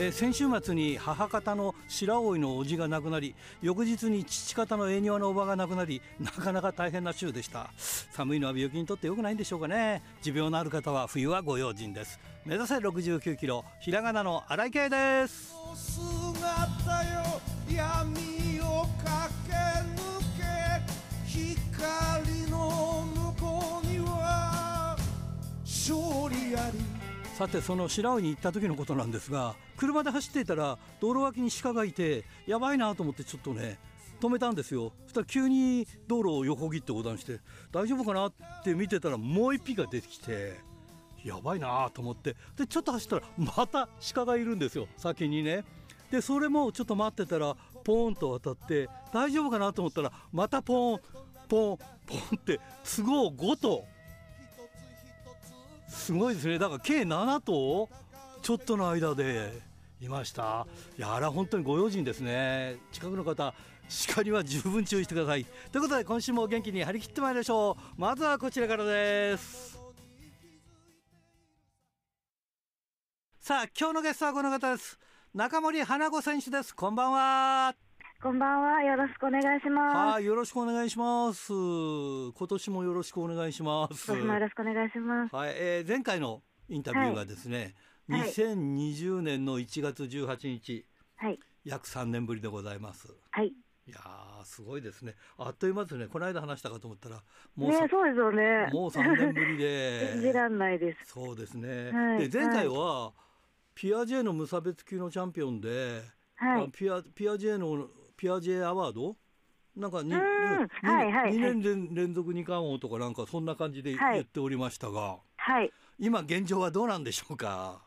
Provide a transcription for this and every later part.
えー、先週末に母方の白老の叔父が亡くなり翌日に父方の栄庭のおばが亡くなりなかなか大変な週でした。寒いのは病気にとって良くないんでしょうかね。持病のある方は冬はご用心です。目指せ69キロひらがなの荒井圭です。さてその白老に行った時のことなんですが車で走っていたら道路脇に鹿がいてやばいなと思ってちょっとね止めたんですよ。そしたら急に道路を横切って横断して大丈夫かなって見てたらもう一匹が出てきてやばいなと思って。でちょっと走ったらまた鹿がいるんですよ。先にね。でそれもちょっと待ってたらポーンと渡って大丈夫かなと思ったらまたポーンポンポンって都合5とすごいですね。だから計7頭？ちょっとの間でいました。いやあれは本当にご用心ですね。近くの方鹿には十分注意してください。ということで今週も元気に張り切ってまいりましょう。まずはこちらからです。さあ今日のゲストはこの方です。中森花子選手です。こんばんは。こんばんは。よろしくお願いします。よろしくお願いします。今年もよろしくお願いします。今年もよろしくお願いします。はい、えー、前回のインタビューがですね、はい、2020年の1月18日、はい、約3年ぶりでございます。はい。いやすごいですね。あっという間ですね。この間話したかと思ったら、もう、ね、そうですよね。もう3年ぶりで。信じらんないです。そうですね。はい、で前回は、ピアジェの無差別級のチャンピオンで、はい、ピアピアジェのピアジェアワード？なんか 2,、はいはい、2年連連続二冠王とかなんかそんな感じで言っておりましたが、はい、今現状はどうなんでしょうか？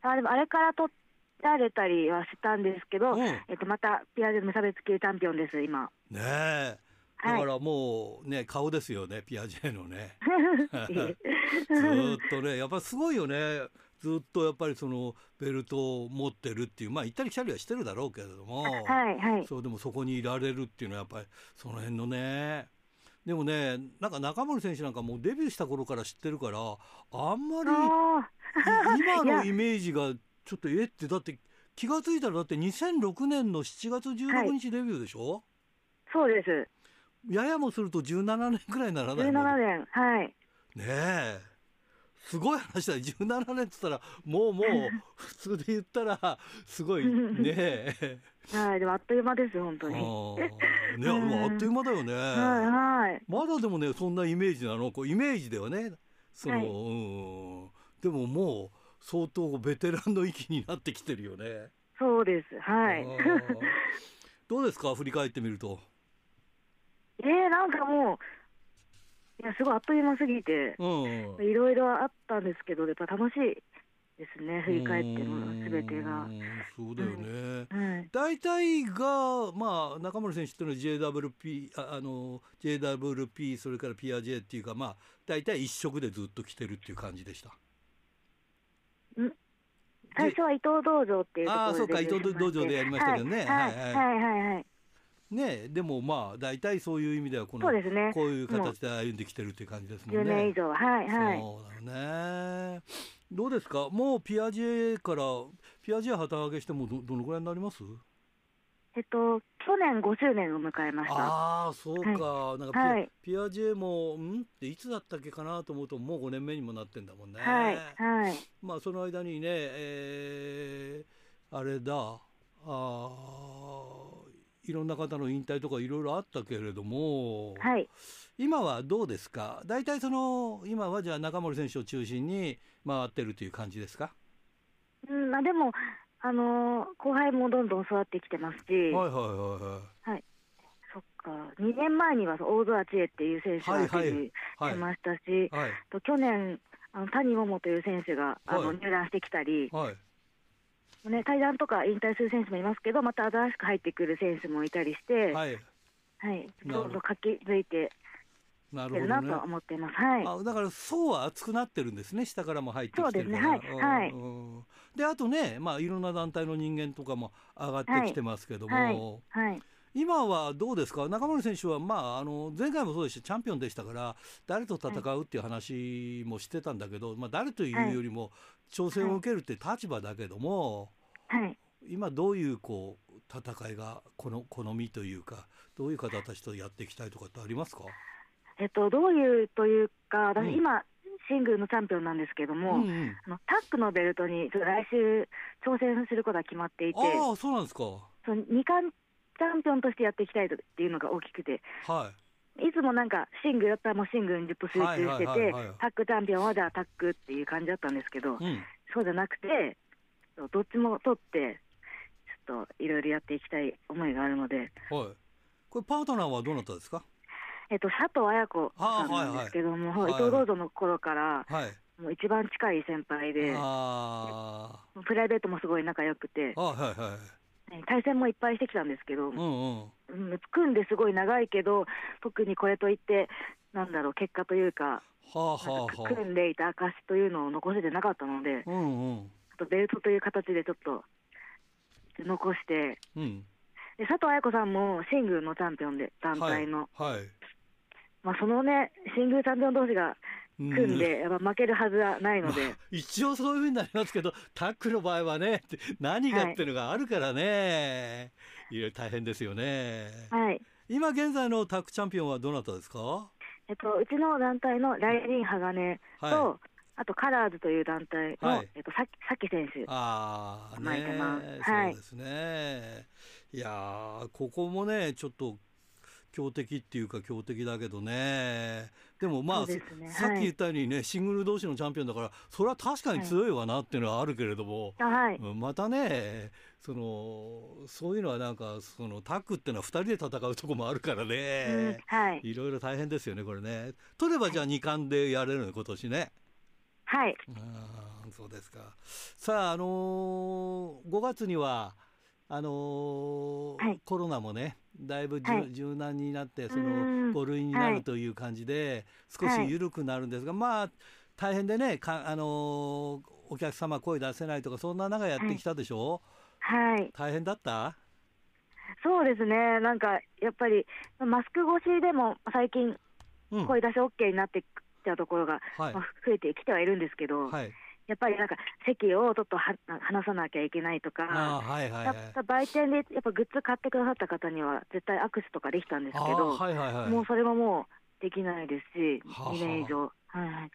あでもあれから取られたりはしたんですけど、うん、えっと、またピアジェ無差別級チャンピオンです今。ねえ。だからもうね、顔ですよねピアジェのね。ずっとねやっぱすごいよねずっとやっぱりそのベルトを持ってるっていうまあ行ったり来たりはしてるだろうけれども、はいはい、そうでもそこにいられるっていうのはやっぱりその辺のね。でもねなんか中森選手なんかもうデビューした頃から知ってるからあんまり 今のイメージがちょっとえってだって気が付いたらだって2006年の7月16日デビューでしょ、はい、そうです。ややもすると17年くらいならない17年はい。ねえすごい話だ。17年っつったらもうもう 普通で言ったらすごいね。はいでもあっという間です本当に。ねあっという間だよね、はいはい、まだでもねそんなイメージなの？こうイメージではね。その、はい、うん。でももう相当ベテランの域になってきてるよね。そうですはい。どうですか？振り返ってみると。えー、なんかもういやすごいあっという間すぎて、いろいろあったんですけど、やっぱ楽しいですね、振り返ってもすべてが。そうだよね。大、う、体、ん、が、まあ、中森選手というのは JWP、ああの JWP、それから PRJ っていうか、まあ、大体一色でずっと来てるっていう感じでした。ん？最初は伊藤道場っていうところでああ、そうか、伊藤道場でやりましたけどね。はい、はい、はい、はいはいねでもまあ大体そういう意味ではこのそうです、ね、こういう形で歩んできてるっていう感じですもんね。10年以上。はいはい。そうだね。どうですか？もうピアジェからピアジェ旗揚げしてもどどのぐらいになります？えっと去年5周年を迎えました。ああそうか、はい、なんかピ,、はい、ピアジェもん？っていつだったっけかなと思うともう5年目にもなってんだもんね。はいはい。まあその間にねえー、あれだ。ああいろんな方の引退とかいろいろあったけれども、はい、今はどうですか？大体その今はじゃあ中森選手を中心に回ってるという感じですか、うんまあ、でも、あのー、後輩もどんどん育ってきてますし、はいはいはいはい。はい。そっか。2年前には大空知恵っていう選手がデビューしましたし、はい。はい。はい、と去年あの谷桃という選手があの入団してきたり、はいね、対談とか引退する選手もいますけど、また新しく入ってくる選手もいたりして、はい、はい、どんどん活気づいてなるなと思っています。はい。あだから層は厚くなってるんですね。下からも入ってきてるから。そうですね。はい。はい。であとね、まあいろんな団体の人間とかも上がってきてますけども、はい。はい、今はどうですか、中森選手は、まあ、あの前回もそうでした。チャンピオンでしたから、誰と戦うっていう話もしてたんだけど、まあ、誰というよりも、挑戦を受けるって立場だけども、はい、今、どういうこう戦いがこの好みというか、どういう方たちとやっていきたいとかってありますか、えっと、どういうというか、私、今、シングルのチャンピオンなんですけども、うんうん、あのタックのベルトに来週、挑戦することが決まっていて、あそうなんですか。その2冠チャンピオンとしてやっていきたいっていうのが大きくて、はい、いつもなんか、シングルだったらもうシングルにずっと集中してて、タックチャンピオンはじゃあタックっていう感じだったんですけど、うん、そうじゃなくて、どっちも取って、ちょっといろいろやっていきたい思いがあるので。はい、これ、パートナーはどなたですか？えっと、佐藤綾子さんなんですけども、はい。はい、伊藤ロードの頃から、はい、もう一番近い先輩で、プライベートもすごい仲良くて、はいはい対戦もいっぱいしてきたんですけど、うんうん。組んですごい長いけど、特にこれといって、なんだろう、結果というか、はあはあ、組んでいた証というのを残せてなかったので、うんうん、とベルトという形でちょっと残して、うん、で佐藤綾子さんもシングルのチャンピオンで、団体の。はい、はい、まあ、そのね、シングルチャンピオン同士が組んで、やっぱ負けるはずはないので、まあ、一応そういうふうになりますけど、タックの場合はね、何がっていうのがあるからね、はい、いろいろ大変ですよね。はい、今現在のタックチャンピオンはどなたですか？えっと、うちの団体のライリン・鋼と、はい、あとカラーズという団体の、はい、えっと、ささき選手、あね、そうですね。いやここもね、ちょっと強敵っていうか強敵だけどね。でもまあ、ね、さっき言ったようにね、はい、シングル同士のチャンピオンだからそれは確かに強いわなっていうのはあるけれども、はい、またねそのそういうのはなんかそのタッグっていうのは2人で戦うとこもあるからね、うん、はい、いろいろ大変ですよねこれね。取ればじゃあ2冠でやれるの今年ね。はい。あそうですか。さああのー、5月にはあのーはい、コロナもねだいぶ、はい、柔軟になってその5類になるという感じで、少し緩くなるんですが、まあ大変でねか、あのー、お客様声出せないとかそんな中やってきたでしょ、はい、大変だった？そうですね。なんかやっぱりマスク越しでも最近声出し OK になってきたところが、うん、まあ、増えてきてはいるんですけど、はいやっぱりなんか席をちょっとは 離さなきゃいけないとか、はいはいはい、売店でやっぱグッズ買ってくださった方には絶対握手とかできたんですけど、はいはいはい、もうそれももうできないですし、は2年以上。はいはい、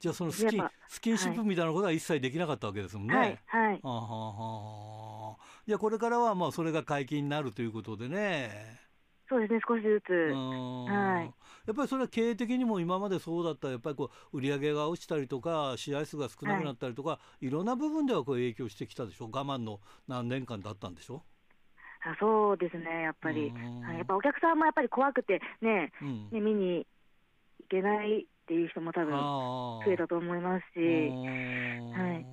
じゃあそのスキスキンシップみたいなことは一切できなかったわけですもんね。はい、はい、ははじゃあこれからはまあそれが解禁になるということでね。そうですね、少しずつ。はい。やっぱりそれは経営的にも今までそうだったら、やっぱりこう売り上げが落ちたりとか、試合数が少なくなったりとか、はい、いろんな部分ではこう影響してきたでしょ？う。我慢の何年間だったんでしょ？あそうですね、やっぱり、やっぱお客さんもやっぱり怖くてね、うん、ね見に行けないっていう人も多分増えたと思いますし、はい、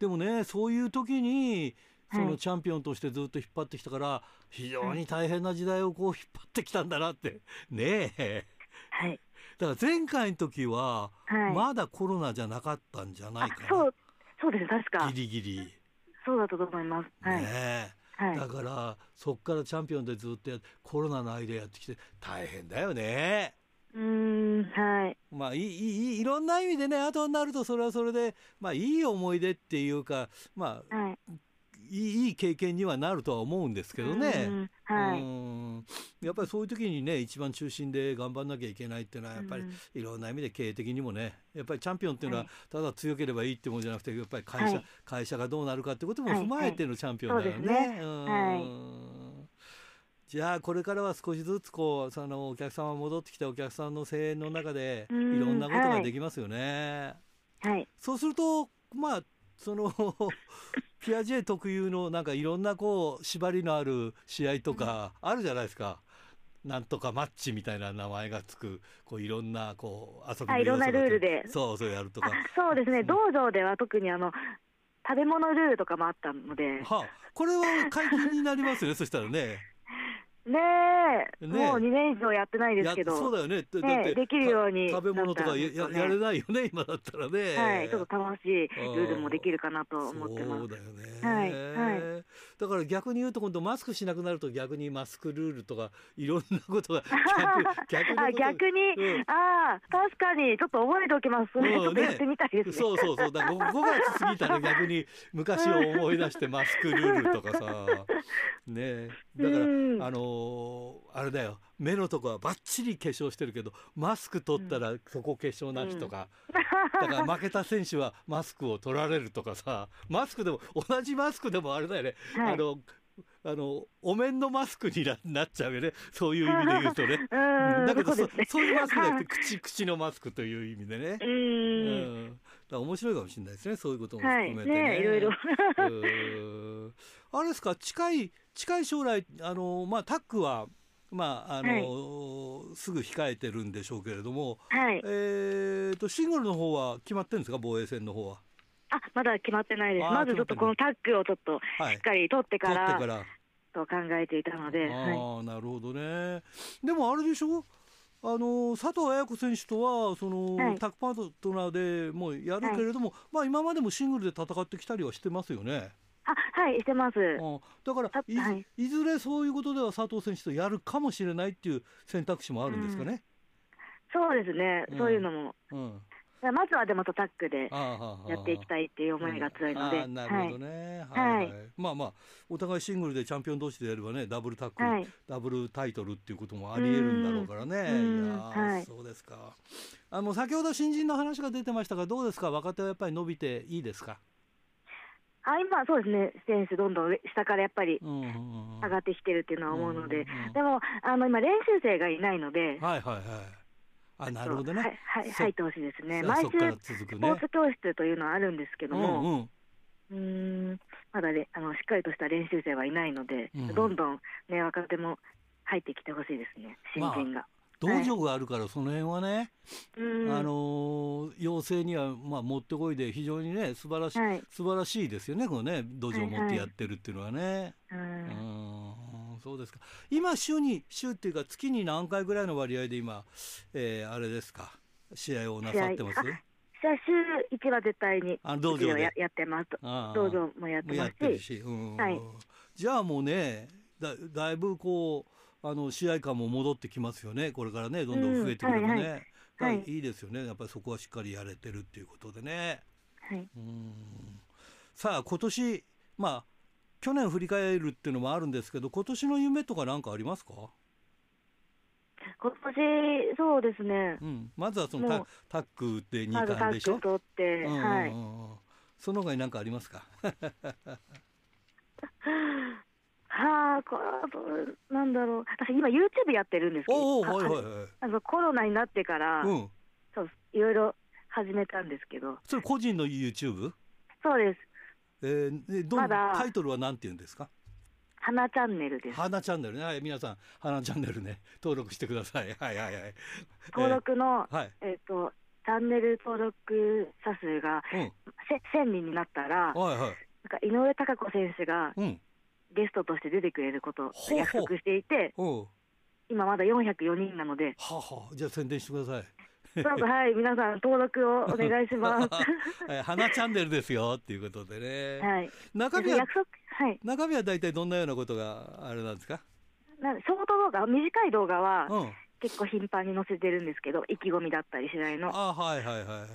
でもね、そういう時にそのチャンピオンとしてずっと引っ張ってきたから、非常に大変な時代をこう引っ張ってきたんだなって。ねえ。はい、だから前回の時は、まだコロナじゃなかったんじゃないかな。そうそうです確か。ギリギリ。そうだと思います。はい、ねはい、だからそこからチャンピオンでずっとやコロナの間やってきて大変だよね。うんはいまあいいいろんな意味でね後になるとそれはそれでまあいい思い出っていうかまあ、はい、いい経験にはなるとは思うんですけどね、はい、やっぱりそういう時にね一番中心で頑張んなきゃいけないっていうのはやっぱりいろんな意味で経営的にもねやっぱりチャンピオンっていうのはただ強ければいいってもんじゃなくてやっぱり会社はい、会社がどうなるかってことも踏まえてのチャンピオンだよね。じゃあこれからは少しずつこうそのお客様戻ってきたお客さんの声援の中でいろんなことができますよね。はい、そうするとまあそのピアジェ特有のなんかいろんなこう縛りのある試合とかあるじゃないですか。なんとかマッチみたいな名前がつくこういろんなこう遊びのいろんなルールで。そうそうやるとか。そうですね、道場では特にあの食べ物ルールとかもあったので、はあ、これは解禁になりますよねそしたらねねえ、ねもう2年以上やってないですけど、そうだよね、ねできるように、食べ物とかや,、やれないよね、今だったらね。はい、ちょっと楽しいルールもできるかなと思ってます。そうだよね。はい、はい。だから逆に言うと、今度マスクしなくなると、逆にマスクルールとか、いろんなことが 逆逆に逆に、うん、ああ、確かに、ちょっと覚えておきます。うん、ね、ちょっとやってみたいです、ね、そうそうそう、だ 5, 5月過ぎたら 逆に昔を思い出してマスクルールとかさ、ね、だから、あのーあれだよ。目のとこはばっちり化粧してるけどマスク取ったらそこ化粧なしとか、うん、だから負けた選手はマスクを取られるとかさ。マスクでも同じマスクでもあれだよね、はい、あの あのお面のマスクになっちゃうよね。そういう意味で言うとね。だけどそ,、そういうマスクじゃなくて口口のマスクという意味でね。うん。だ面白いかもしれないですね。そういうことも含めてね。はい、ねいろいろあれですか？近い近い将来あのまあタックはまああの、はい、すぐ控えてるんでしょうけれども、はい、えーと、シングルの方は決まってるんですか？防衛戦の方は。あまだ決まってないです。まずちょっとこのタッグをちょっとしっかり取ってから、はい、と考えていたので。ああ、はい、なるほどね。でもあれでしょ？あの佐藤綾子選手とはその、はい、タッグパートナーでもうやるけれども、まあ今までもシングルで戦ってきたりはしてますよね。あはいしてます。だからいはい、いずれそういうことでは佐藤選手とやるかもしれないっていう選択肢もあるんですかね、うん、そうですね、うん、そういうのも、うん、まずはでもタックでやっていきたいっていう思いが強いので、なるほどね、はい、はい、まあまあお互いシングルでチャンピオン同士でやればねダブルタック、はい、ダブルタイトルっていうこともありえるんだろうからね。いや、はい、そうですか。あの先ほど新人の話が出てましたがどうですか？若手はやっぱり伸びていいですか？あ今、そうですね、選手、どんどん下からやっぱり上がってきてるっていうのは思うので、でもあの今、練習生がいないので、はいはいはい、あなるほどね、はい、入ってほしいですね、毎週、スポーツ教室というのはあるんですけども、うん、うん。まだ、ね、あのしっかりとした練習生はいないので、うん、どんどん、ね、若手も入ってきてほしいですね、新人が。まあ道場があるからその辺はね、はい、あの養成にはまあもってこいで非常にね素晴らしい、はい、素晴らしいですよねこのね道場を持ってやってるっていうのはね。はいはい、うんそうですか。今週に週っていうか月に何回ぐらいの割合で今、えー、あれですか。試合をなさってます？試合。週1は絶対にあ道場で。ややってます。道場もやってますし、うん、はい、じゃあもうねだだいぶこうあの試合感も戻ってきますよね。これからねどんどん増えてくればね、うんはい。はい、いいですよね。やっぱりそこはしっかりやれてるっていうことでね。はい、うん。さあ今年まあ去年振り返るっていうのもあるんですけど今年の夢とか何かありますか？今年そうですね、うん、まずはそのタタックで2冠でしょ、ま、取って、うんうんうん、はい、その他に何かありますか？はあ、こなんだろう、私、今、YouTube やってるんですけど、はいはいはい、あのコロナになってから、うん、そういろいろ始めたんですけど、それ、個人の YouTube? そうです。えー、どまだ。タイトルはなんていうんですか？花チャンネルです。花チャンネルね、はい、皆さん、花チャンネルね、登録してください。はいはいはい。登録の、えー、はい、えっ、ー、と、チャンネル登録者数が、うん、1000人になったら、はいはい、なんか井上貴子選手が、うん。ゲストとして出てくれることを約束していて、今まだ404人なので。ははじゃあ宣伝してください。はい、皆さん登録をお願いします。花チャンネルですよっていうことでね。はい。中身は、約束、はい。中身は大体どんなようなことがあれなんですか？なショート動画、短い動画は、うん、結構頻繁に載せてるんですけど、意気込みだったりしないの。あ、はいはいはい。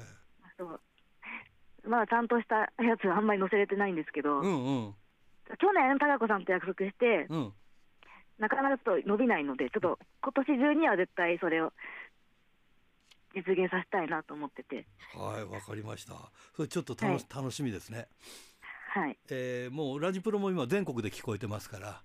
そう。まあちゃんとしたやつはあんまり載せれてないんですけど。うんうん。去年、貴子さんと約束して、うん、なかなかちょっと伸びないので、ちょっと今年中には絶対それを実現させたいなと思ってて。はい、わかりました。それちょっと楽しはい、楽しみですね。はい。えー、もうラジプロも今全国で聞こえてますから。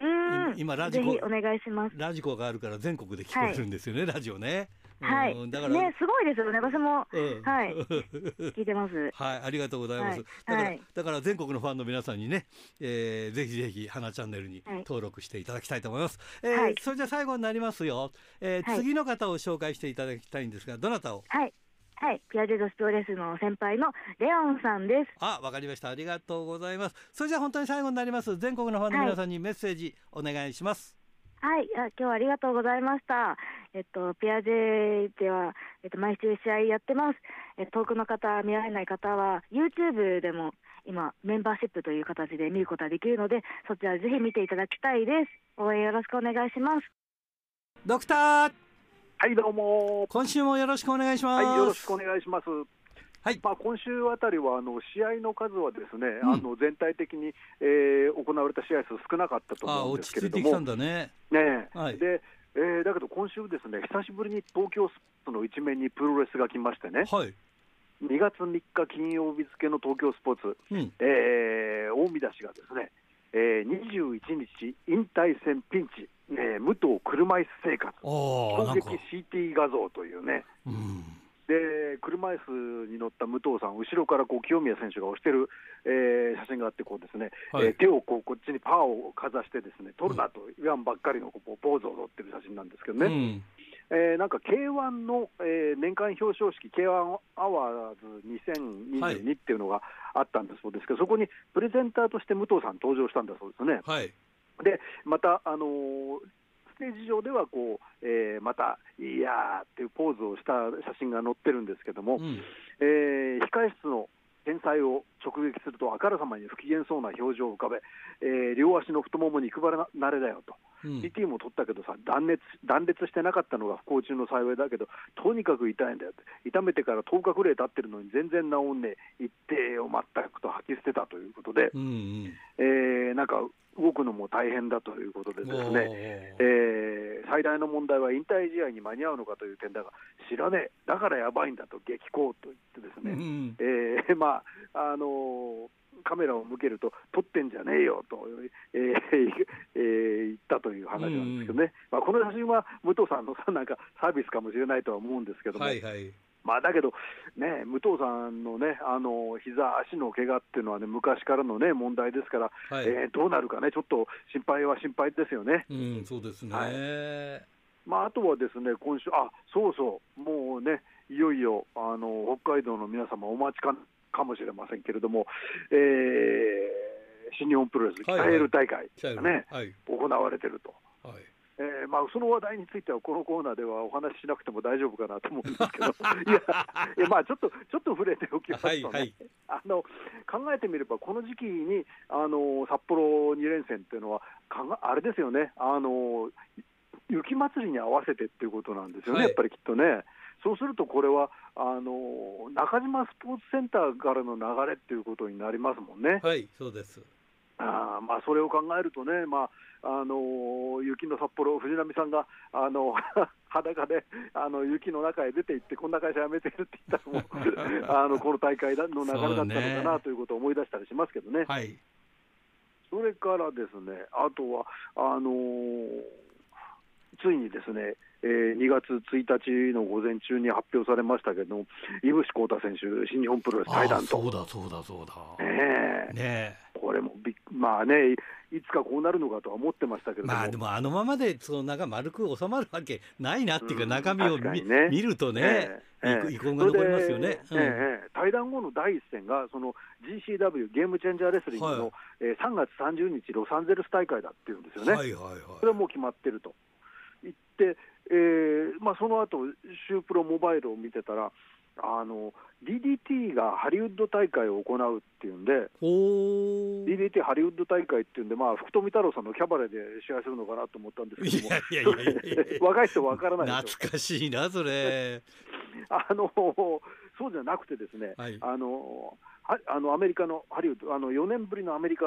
うん。今ラジコお願いします。ラジコがあるから全国で聞こえるんですよね、はい、ラジオね。はい。だからね、すごいですよね。私も、うん、はい。聞いてます。はい、ありがとうございます。だから、だから全国のファンの皆さんにね、えー、ぜひぜひ花チャンネルに登録していただきたいと思います。はい、えー、それじゃ最後になりますよ。えー、次の方を紹介していただきたいんですが、どなたを？はい。はい、ピアジェドスプレスの先輩のレオンさんです。あ、わかりました。ありがとうございます。それじゃ本当に最後になります。全国のファンの皆さんにメッセージお願いします。はい、今日はありがとうございました。えっと、ピアジェでは、えっと、毎週試合やってます。え遠くの方、見られない方は、YouTube でも今、メンバーシップという形で見ることができるので、そちらぜひ見ていただきたいです。応援よろしくお願いします。ドクターはい、どうも。今週もよろしくお願いします。はい、よろしくお願いします。はい。まあ、今週あたりはあの試合の数はですね、うん、あの全体的に、えー、行われた試合数少なかったと思うんですけれども、ね。ね、はい、でえー、だけど今週ですね、久しぶりに東京スポーツの一面にプロレスが来ましてね、はい、2月3日金曜日付の東京スポーツ、うん、えー、大見出しがですね、えー、21日、引退戦ピンチ、えー、武藤車椅子生活、衝撃 CT 画像というね。うんで車椅子に乗った武藤さん、後ろからこう清宮選手が押してる、えー、写真があって、こうですね、はい、えー、手をこうこっちにパワーをかざして、ですね取るなと言わんばっかりのこうポーズを取ってる写真なんですけどね。うんえー、なんか K1 の、えー、年間表彰式、K1 アワーズ2022っていうのがあったんだそうですけど、はい、そこにプレゼンターとして武藤さん登場したんだそうですね。はい、でまた、あのーテージ上ではこう、えー、また、いやーっていうポーズをした写真が載ってるんですけども、うん、えー、控室の天才を直撃すると、あからさまに不機嫌そうな表情を浮かべ、えー、両足の太ももに配らなれだよと、うん、PT も取ったけどさ断裂、断裂してなかったのが不幸中の幸いだけど、とにかく痛いんだよって、痛めてから10日くらい経ってるのに全然治んねえ、一定を全くと吐き捨てたということで、うんうん、えー、なんか動くのも大変だということで、ですね、えー、最大の問題は引退試合に間に合うのかという点だが、知らねえ、だからやばいんだと激高と言ってですね、うん、えー、まああのーカメラを向けると、撮ってんじゃねえよと、えー えー、言ったという話なんですけどね、うん、まあ、この写真は武藤さんのなんかサービスかもしれないとは思うんですけども、はいはい。まあ、だけど、ね、武藤さんのね、あの膝足の怪我っていうのはね、昔からのね、問題ですから、はい、えー、どうなるかね、ちょっと心配は心配ですよね。うん、そうですね、はい。まあ、あとはですね、今週、あそうそう、もうね、いよいよあの北海道の皆様、お待ちかかもしれませんけれども、えー、新日本プロレス、北エル大会がね、はいはい、行われてると。はい。えーまあ、その話題については、このコーナーではお話ししなくても大丈夫かなと思うんですけど、いや、まあ、ちょっとちょっと触れておきますとね、はいはい、あの考えてみれば、この時期にあの札幌2連戦っていうのは、かあれですよね。あの、雪まつりに合わせてっていうことなんですよね、はい、やっぱりきっとね。そうすると、これはあの中島スポーツセンターからの流れっていうことになりますもんね。はいそうですあまあ、それを考えるとね、まああの雪の札幌、藤波さんがあの 裸であの雪の中へ出て行って、こんな会社辞めてるって言ったのも あのこの大会の流れだったのかなということを思い出したりしますけどね。はい、それからですね、あとはあのー、ついにですね、えー、2月1日の午前中に発表されましたけど、井伏浩太選手、新日本プロレス対談と。そうだ、そうだ、そうだ。ねえ。ねこれもびまあね、いつかこうなるのかとは思ってましたけどまあでも、あのままでその中丸く収まるわけないなっていうか、中身を見,、ね、見るとね、えー、遺恨が残りますよね、うん、えー、対談後の第一戦が、その GCW、ゲームチェンジャーレスリングの、はい。えー、3月30日、ロサンゼルス大会だっていうんですよね、はいはいはい、それはもう決まってると。言って、えーまあ、その後シュープロモバイルを見てたら、あの DDT がハリウッド大会を行うっていうんで、DDT ハリウッド大会っていうんで、まあ、福富太郎さんのキャバレーで試合するのかなと思ったんですけども、若い人わからない懐かしいな、それ。あのそうじゃなくてですね、はい、あのあのアメリカのハリウッドあの4年ぶりのアメリカ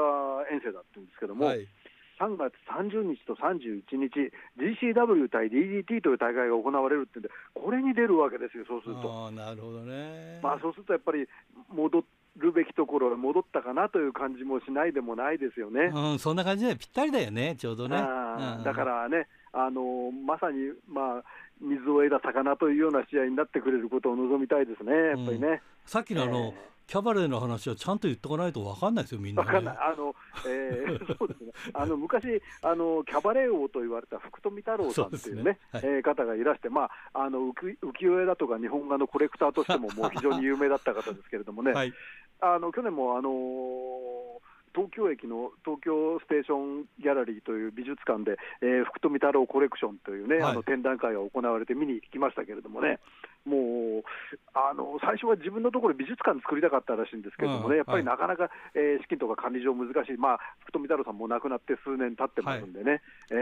遠征だって言うんですけども、はい3月30日と31日、GCW 対 DDT という大会が行われるってんで、これに出るわけですよ、そうすると。あなるほどね、まあ、そうするとやっぱり戻るべきところへ戻ったかなという感じもしないでもないですよね。うん、そんな感じでぴったりだよね、ちょうどね。うん、だからね、あのまさに、まあ、水を得た魚というような試合になってくれることを望みたいですね、やっぱりね。うん、さっきのあの、えーキャバレーの話はちゃんと言っておかないと分かんないですよ、みんな、ね、分かんない、あのえー、そうですね、あの昔あの、キャバレー王と言われた福富太郎さんっていうね、ね。はい、えー、方がいらして、まあ、あの浮世絵だとか日本画のコレクターとしてももう非常に有名だった方ですけれどもね、はい、あの去年も、あのー東京駅の東京ステーションギャラリーという美術館で、えー、福富太郎コレクションというね、はい、あの展覧会が行われて見に行きましたけれどもね、もうあの最初は自分のところ美術館作りたかったらしいんですけれどもね、やっぱりなかなか、えー、資金とか管理上難しい、まあ、福富太郎さんも亡くなって数年経ってますんでね、はい、え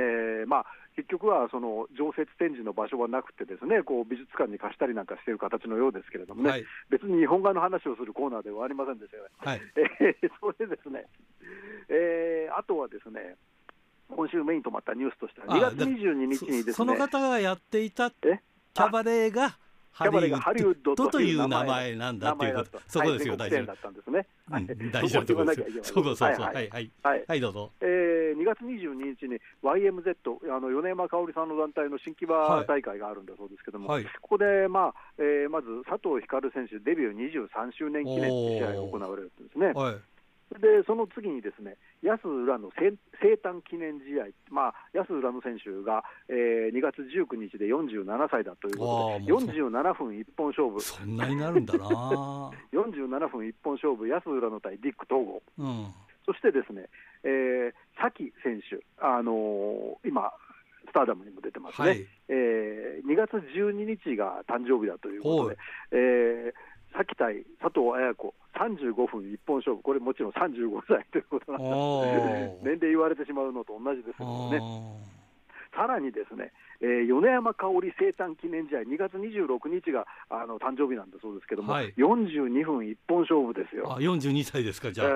ー、まあ、結局はその常設展示の場所はなくて、ですねこう美術館に貸したりなんかしている形のようですけれどもね、はい、別に日本画の話をするコーナーではありませんでしたよ。ね。はい、えー、それでですね、えー、あとはですね、今週目に留まったニュースとしては、2月22日にですねその方がやっていたキャバレーがハリウッドという名前なんだっていうこと、そこですよ、大丈夫。だったんですね。大丈夫です。そうそうそう、はいはい。はい、どうぞ。えー、2月22日に YMZ あの米山香織さんの団体の新木場大会があるんだそうですけども、ここでまあ、えー、まず佐藤光選手デビュー23周年記念試合が行われるんですね。でその次にですね安浦の生誕記念試合、まあ、安浦の選手が、えー、2月19日で47歳だということで、47分一本勝負、そんなになるんだな。47分一本勝負、安浦の対ディック統合、うん、そしてですね、えー、崎選手、あのー、今、スターダムにも出てますね、はい、えー、2月12日が誕生日だということで、えー、崎対佐藤綾子、35分一本勝負、これもちろん35歳ということなんで、年齢言われてしまうのと同じですけどね。さらにですね、えー、米山香織生誕記念試合、2月26日があの誕生日なんだそうですけども、はい、42分一本勝負ですよ。あ42歳ですか、じゃあ。え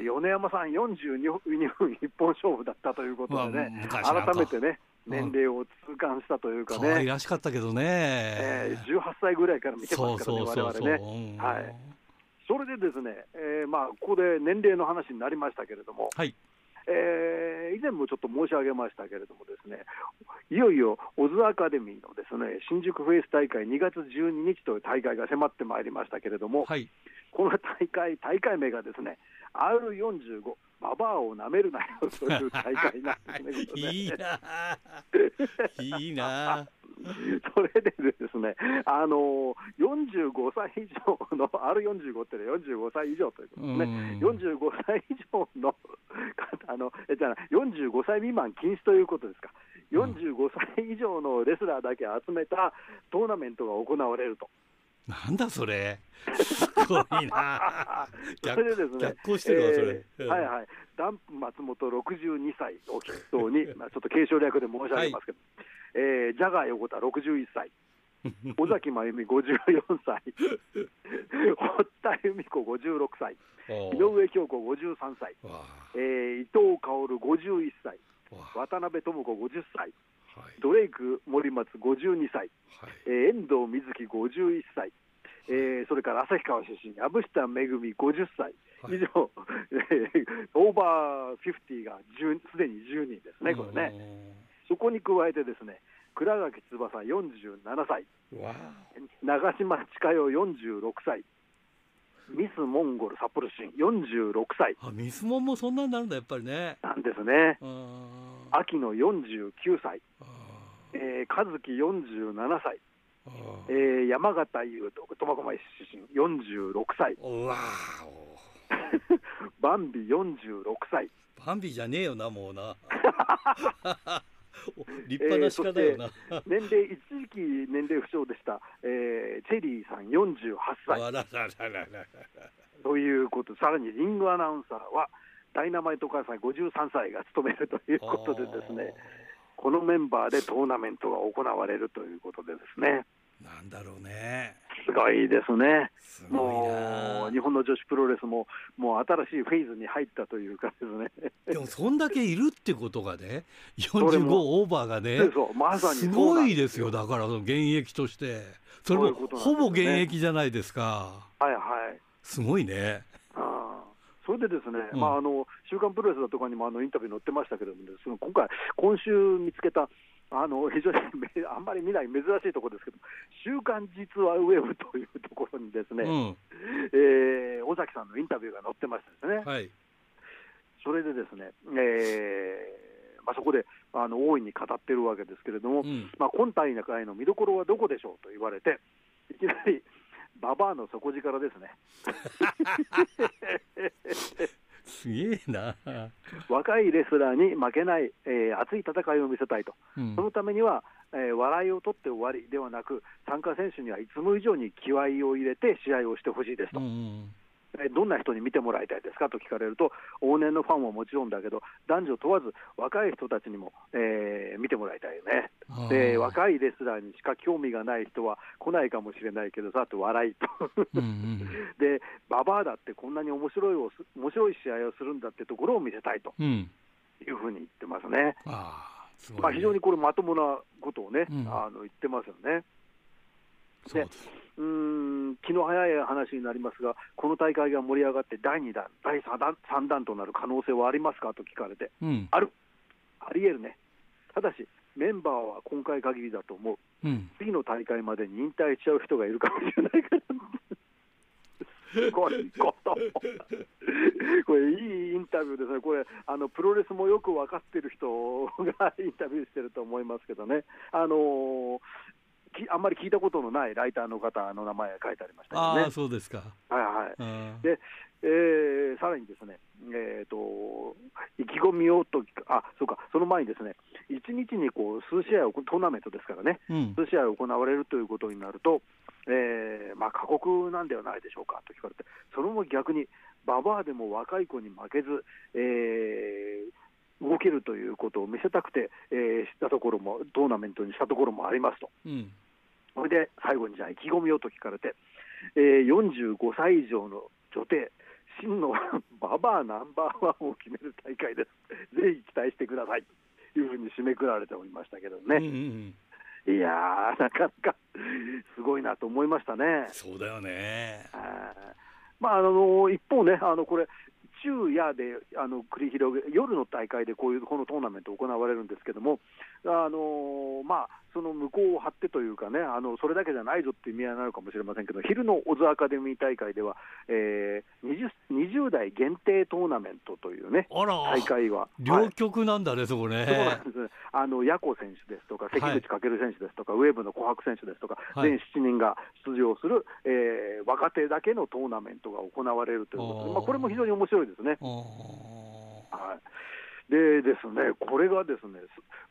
ー、米山さん、42分一本勝負だったということでね、改めてね、年齢を痛感したというかね、可愛らしかったけどね、えー、18歳ぐらいから見てますからね、われわれね。はい、それでですね、えーまあ、ここで年齢の話になりましたけれども、はい。えー、以前もちょっと申し上げましたけれども、ですねいよいよオズアカデミーのですね新宿フェイス大会2月12日という大会が迫ってまいりましたけれども、はい、この大会、大会名がですね R45、ババアをなめるなよという大会なんですね。いいな、いいな。それでですね、あの45歳以上の、R45 ってね、45歳以上ということですね、45歳以上のあのえじゃあ45歳未満禁止ということですか、45歳以上のレスラーだけ集めたトーナメントが行われると。なんだそれ、すごいな。それでですね、逆行してるわ、それ。えー、はいはい、ダンプ松本62歳を筆頭に、まあ、ちょっと継承略で申し上げますけど、はい、えー、ジャガー横田61歳。尾崎真由美54歳、堀田由美子56歳、井上京子53歳、えー、伊藤薫51歳、渡辺智子50歳、ドレイク森松52歳、はい、えー、遠藤瑞希51歳、えー、それから旭川出身、藪下めぐみ50歳、以上、えー、オーバー50がすでに10人ですね、これね。そこに加えてですね、倉垣翼47歳、長島千佳代46歳、ミスモンゴル札幌市46歳。あミスモンもそんなになるんだ、やっぱりね。なんですね。秋野49歳、えー、和樹47歳、えー、山形優斗、苫小牧出身。46歳。バンビ46歳。バンビじゃねえよな、もうな。立派な鹿だよな、えー、年齢、一時期年齢不詳でした、えー、チェリーさん48歳。ということ、さらにリングアナウンサーは、ダイナマイト関西53歳が務めるということでですね、このメンバーでトーナメントが行われるということでですね。なんだろうね。すごいですね。すもう日本の女子プロレスももう新しいフェーズに入ったというかですね。でもそんだけいるってことがね、45オーバーがね、まさにすごいですよ。だから現役として、それもほぼ現役じゃないですか。はいはい。すごいね。あそれでですね、うん、まあ、あの週刊プロレスだとかにもあのインタビュー載ってましたけれども、ね、その今回、今週見つけたあの非常に あんまり見ない珍しいところですけど、週刊実話ウェブというところにですね、うん、えー、尾崎さんのインタビューが載ってましたですね。はい、それでですね、えーまあ、そこであの大いに語ってるわけですけれども、うん、まあ、今大会の見どころはどこでしょうと言われて、いきなり、ババアの底力ですね。すげえな。若いレスラーに負けない、えー、熱い戦いを見せたいと、うん、そのためには、えー、笑いを取って終わりではなく、参加選手にはいつも以上に気合いを入れて試合をしてほしいですと。うんどんな人に見てもらいたいですか？と聞かれると、往年のファンはもちろんだけど、男女問わず若い人たちにも、えー、見てもらいたいよねで、若いレスラーにしか興味がない人は来ないかもしれないけどさと笑いと。うん、で、ババアだってこんなに面白いを面白い試合をするんだってところを見せたいというふうに言ってますね。うん、あまあ、非常にこれ、まともなことをね、うん、あの言ってますよね。でうん気の早い話になりますが、この大会が盛り上がって第2弾、第3弾 ,3 弾となる可能性はありますか？と聞かれて、うん、ある、ありえるね、ただし、メンバーは今回限りだと思う、うん、次の大会までに引退しちゃう人がいるかもしれないから。すごいこと、これ、いいインタビューですね、これ、あのプロレスもよく分かってる人がインタビューしてると思いますけどね、あのー、あんまり聞いたことのないライターの方の名前が書いてありましたね。あそうですか。はいはい。で、えー、さらにですね、えーと、意気込みをと、あそうか、その前にですね、1日にこう数試合を、トーナメントですからね、うん、数試合行われるということになると、えーまあ、過酷なんではないでしょうかと聞かれて、それも逆に、ババアでも若い子に負けず、えー、動けるということを見せたくて、えー、したところも、トーナメントにしたところもありますと。うんそれで最後にじゃあ意気込みをと聞かれて、えー、45歳以上の女帝、真の ババアナンバーワンを決める大会です、ぜひ期待してくださいというふうに締めくられておりましたけどね。うんうんいやー、なかなかすごいなと思いましたね。そうだよね。まあ、あの一方ね、あのこれ、昼夜であの繰り広げ、夜の大会でこういうこのトーナメント行われるんですけども、あのまあ、その向こうを張ってというかね、あのそれだけじゃないぞっていう意味合いになるかもしれませんけど、昼のオズアカデミー大会では、えー、20, 20代限定トーナメントというね、大会は。両極なんだね、はい、そこね。そうなんですね。あの、ヤコ選手ですとか、関口翔選手ですとか、はい、ウェーブの琥珀選手ですとか、はい、全7人が出場する、えー、若手だけのトーナメントが行われるということで、まあ、これも非常に面白いですね。はいでですね、これがですね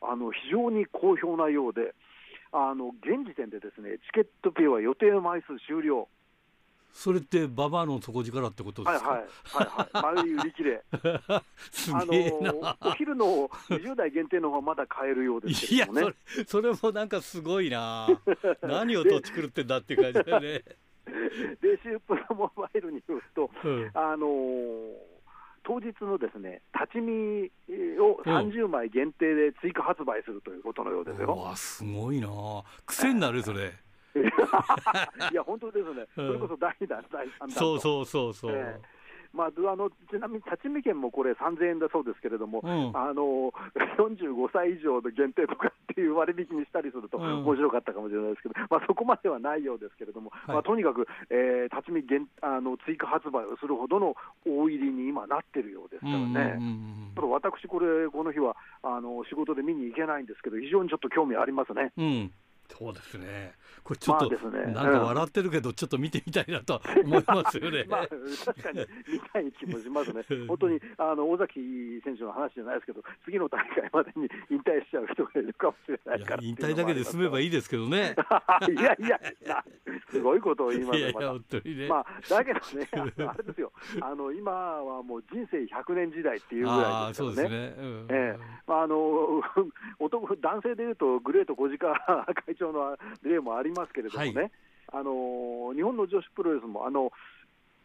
あの非常に好評なようで、あの現時点でですねチケットピアは予定枚数終了。それってババアの底力ってことですか？はいはいはいはい。売り切れ。あのお昼の20代限定の方はまだ買えるようですけどね。いやそれそれもなんかすごいな。何を土地狂ってんだっていう感じだね。でシュープラモバイルによると、うん、あのー当日のですね立ち見を30枚限定で追加発売するということのようですよ。わすごいな、癖になる、それ。いや、本当ですね、それこそ第2弾、第3弾そうそうそうそう。えーまあ、あのちなみに立ち見券もこれ3000円だそうですけれども、うん、あの45歳以上の限定とかっていう割引にしたりすると面白かったかもしれないですけど、うん、まあ、そこまではないようですけれども、はい、まあ、とにかく、えー、立ち見限あの追加発売をするほどの大入りに今なってるようですからね、ただ私、これ、この日はあの仕事で見に行けないんですけど、非常にちょっと興味ありますね。うん。そうですね。これちょっと、まあね、なんか笑ってるけど、ちょっと見てみたいなと 思いますよね。まあ、確かに見たい気もしますね。本当にあの尾崎選手の話じゃないですけど、次の大会までに 引退しちゃう人がいるかもしれないから引退だけで済めばいいですけどね。いやいやすごいことを言いますね。ねまあだけどね、あれですよ。あの今はもう人生100年時代っていうぐらいですからね。ねうん、ええまああの男男性でいうとグレート小鹿会長の例もありますけれどもね、はい、あの日本の女子プロレスもあの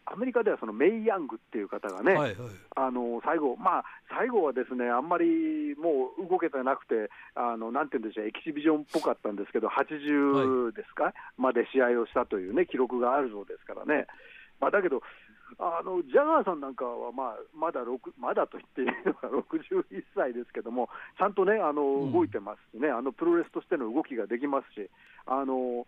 アメリカではそのメイ・ヤングっていう方がね、はいはい、あの最後、まあ、最後はですねあんまりもう動けてなくて、あのなんていうんでしょう、エキシビジョンっぽかったんですけど、80ですか、はい、まで試合をしたというね、記録があるそうですからね。まあ、だけど、あのジャガーさんなんかは、まあ、まだまだと言っていいのが61歳ですけども、ちゃんとね、あの動いてますしね、あのプロレスとしての動きができますし、あの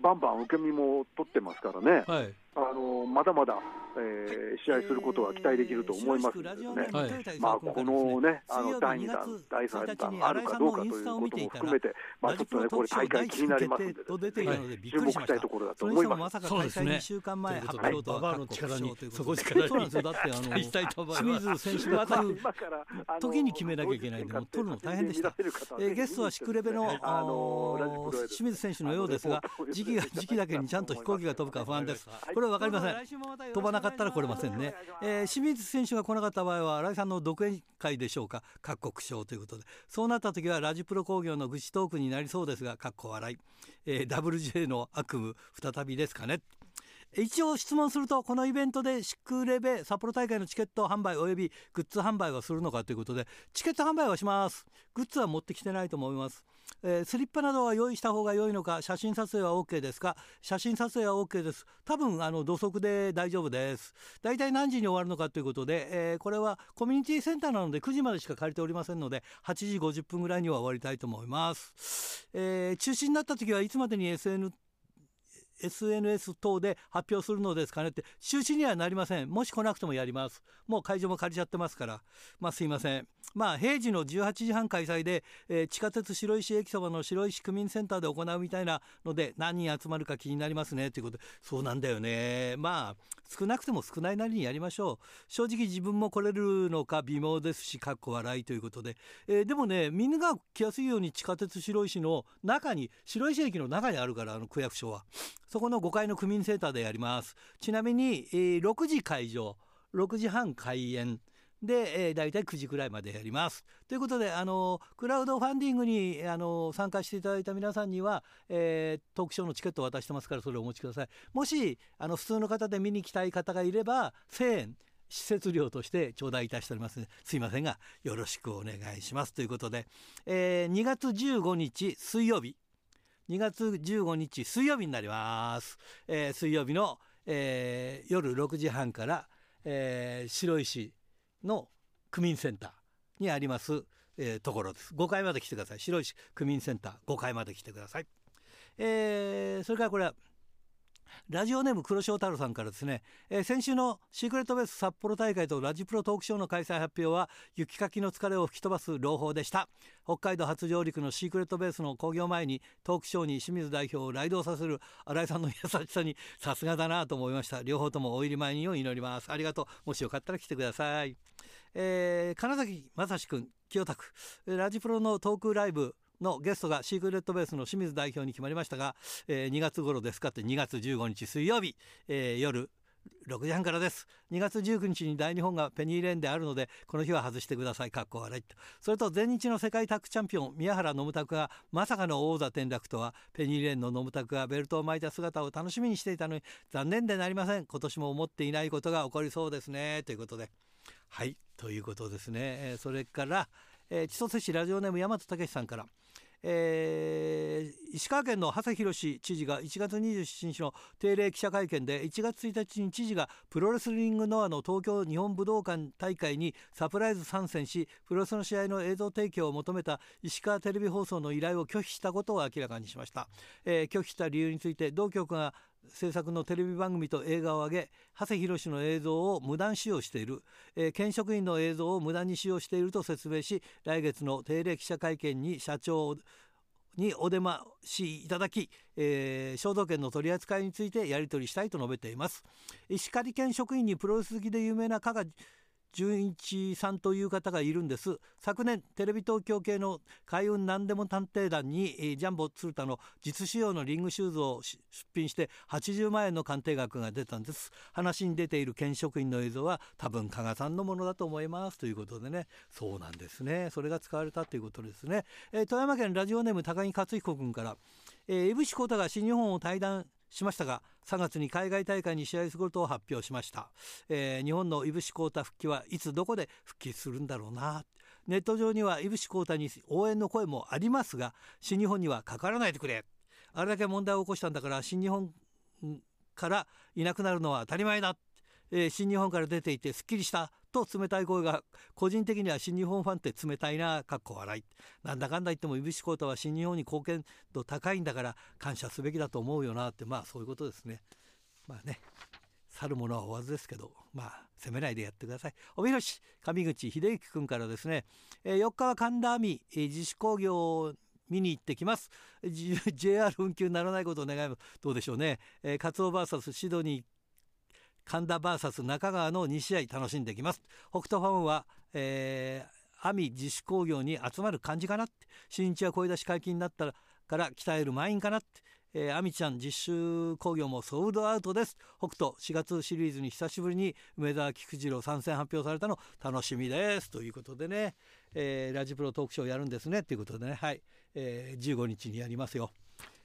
バンバン受け身も取ってますからね、はい、あのまだまだ、えー、試合することは期待できると思いますのでね、はい、まあ、このね、あの第2弾、第3弾あるかどうかということも含めて、まあ、ちょっとね、これ、大会気になりますので、ね、はい、注目したいところだと思います。そうですね。2週間前、発表とバーの力に、そこ力そうなんですよ。だって、あの、清水選手が時に決めなきゃいけないんで、取るの大変でした。えゲストはシクレベの、あの清水選手のようですが、時期が時期だけにちゃんと飛行機が飛ぶか不安です。これは分かりません。飛ばなかったら来れませんね。えー、清水選手が来なかった場合は新井さんの独演会でしょうか。各国賞ということで。そうなった時はラジプロ工業の愚痴トークになりそうですがかっこ笑い、えー、WJ の悪夢再びですかね一応質問するとこのイベントでシックレベ札幌大会のチケット販売およびグッズ販売はするのかということでチケット販売はします。グッズは持ってきてないと思います。えー、スリッパなどは用意した方が良いのか写真撮影は OK ですか？写真撮影は OK です。多分あの土足で大丈夫です。大体何時に終わるのかということで、えー、これはコミュニティセンターなので9時までしか借りておりませんので8時50分ぐらいには終わりたいと思います、えー、中止になった時はいつまでに SN SNS 等で発表するのですかねって中止にはなりません。もし来なくてもやります。もう会場も借りちゃってますから。まあすいません。まあ平時の18時半開催で、えー、地下鉄白石駅そばの白石区民センターで行うみたいなので何人集まるか気になりますねということ。でそうなんだよね。まあ少なくても少ないなりにやりましょう。正直自分も来れるのか微妙ですしかっこ笑いということで、えー、でもねみんなが来やすいように地下鉄白石の中に白石駅の中にあるからあの区役所は。そこの5階の区民センターでやりますちなみに、えー、6時会場6時半開演で、えー、大体9時くらいまでやります。ということで、あのクラウドファンディングにあの参加していただいた皆さんには、えー、トークショーのチケットを渡してますから、それをお持ちください。もし、あの普通の方で見に来たい方がいれば、1000円。施設料として頂戴いたしておりますのですいませんがよろしくお願いしますということで、えー、2月15日水曜日2月15日水曜日になります、えー、水曜日の、えー、夜6時半から、えー、白石の区民センターにあります、えー、ところです。5階まで来てください。白石区民センター5階まで来てください、えー、それからこれはラジオネーム黒潮太郎さんからですね、えー、先週のシークレットベース札幌大会とラジプロトークショーの開催発表は雪かきの疲れを吹き飛ばす朗報でした。北海道初上陸のシークレットベースの興行前にトークショーに清水代表を来道させる新井さんの優しさにさすがだなと思いました。両方ともお入り前にを祈ります。ありがとう。もしよかったら来てください、えー、金崎正史君清田区ラジプロのトークライブのゲストがシークレットベースの清水代表に決まりましたが、えー、2月頃ですかって2月15日水曜日、えー、夜6時半からです。2月19日に大日本がペニーレーンであるのでこの日は外してください。かっこ笑い。と。それと前日の世界タッグチャンピオン宮原信拓がまさかの王座転落とはペニーレーンの信拓がベルトを巻いた姿を楽しみにしていたのに残念でなりません。今年も思っていないことが起こりそうですね。ということで。はい。ということですね、それから、えー、千歳市ラジオネーム大和武さんから「えー、石川県の長谷博知事が1月27日の定例記者会見で1月1日に知事がプロレスリングノアの東京日本武道館大会にサプライズ参戦しプロレスの試合の映像提供を求めた石川テレビ放送の依頼を拒否したことを明らかにしました、えー、拒否した理由について同局が制作のテレビ番組と映画を上げ長谷博の映像を無断使用している、えー、県職員の映像を無断に使用していると説明し来月の定例記者会見に社長にお出ましいただき、えー、肖像権の取り扱いについてやり取りしたいと述べています。石狩県職員にプロレス好きで有名な加賀純一さんという方がいるんです。昨年テレビ東京系の開運何でも探偵団に、ジャンボ鶴田の実使用のリングシューズを出品して80万円の鑑定額が出たんです。話に出ている県職員の映像は多分加賀さんのものだと思いますということでね。そうなんですね。それが使われたということですね、えー、富山県ラジオネーム高木克彦君から。えー、江伏浩太が新日本を退団しましたが3月に海外大会に試合することを発表しました、えー、日本の井伏浩太復帰はいつどこで復帰するんだろうな。ネット上には井伏浩太に応援の声もありますが新日本にはかからないでくれ。あれだけ問題を起こしたんだから新日本からいなくなるのは当たり前だ。えー、新日本から出ていてすっきりした。と冷たい声が個人的には新日本ファンって冷たいなかっこ笑い。なんだかんだ言っても指コー太は新日本に貢献度高いんだから感謝すべきだと思うよなってまあそういうことですね。まあね去る者は追わずですけどまあ責めないでやってください。帯広上口秀之君からですね、えー、4日は神田亜美、えー、自主工業見に行ってきます。JR 運休にならないことを願います。どうでしょうね、えー、カツオ VS シドニー神田 VS 中川の2試合楽しんできます。北斗ファンは、えー、亜美自主工業に集まる感じかなって。新日は声出し解禁になったらから鍛える満員かなって。えー、アミちゃん実習工業もソールドアウトです。北斗4月シリーズに久しぶりに梅沢菊次郎参戦発表されたの楽しみです。ということでね、えー、ラジプロトークショーやるんですね。ということでね。はい、えー、15日にやりますよ、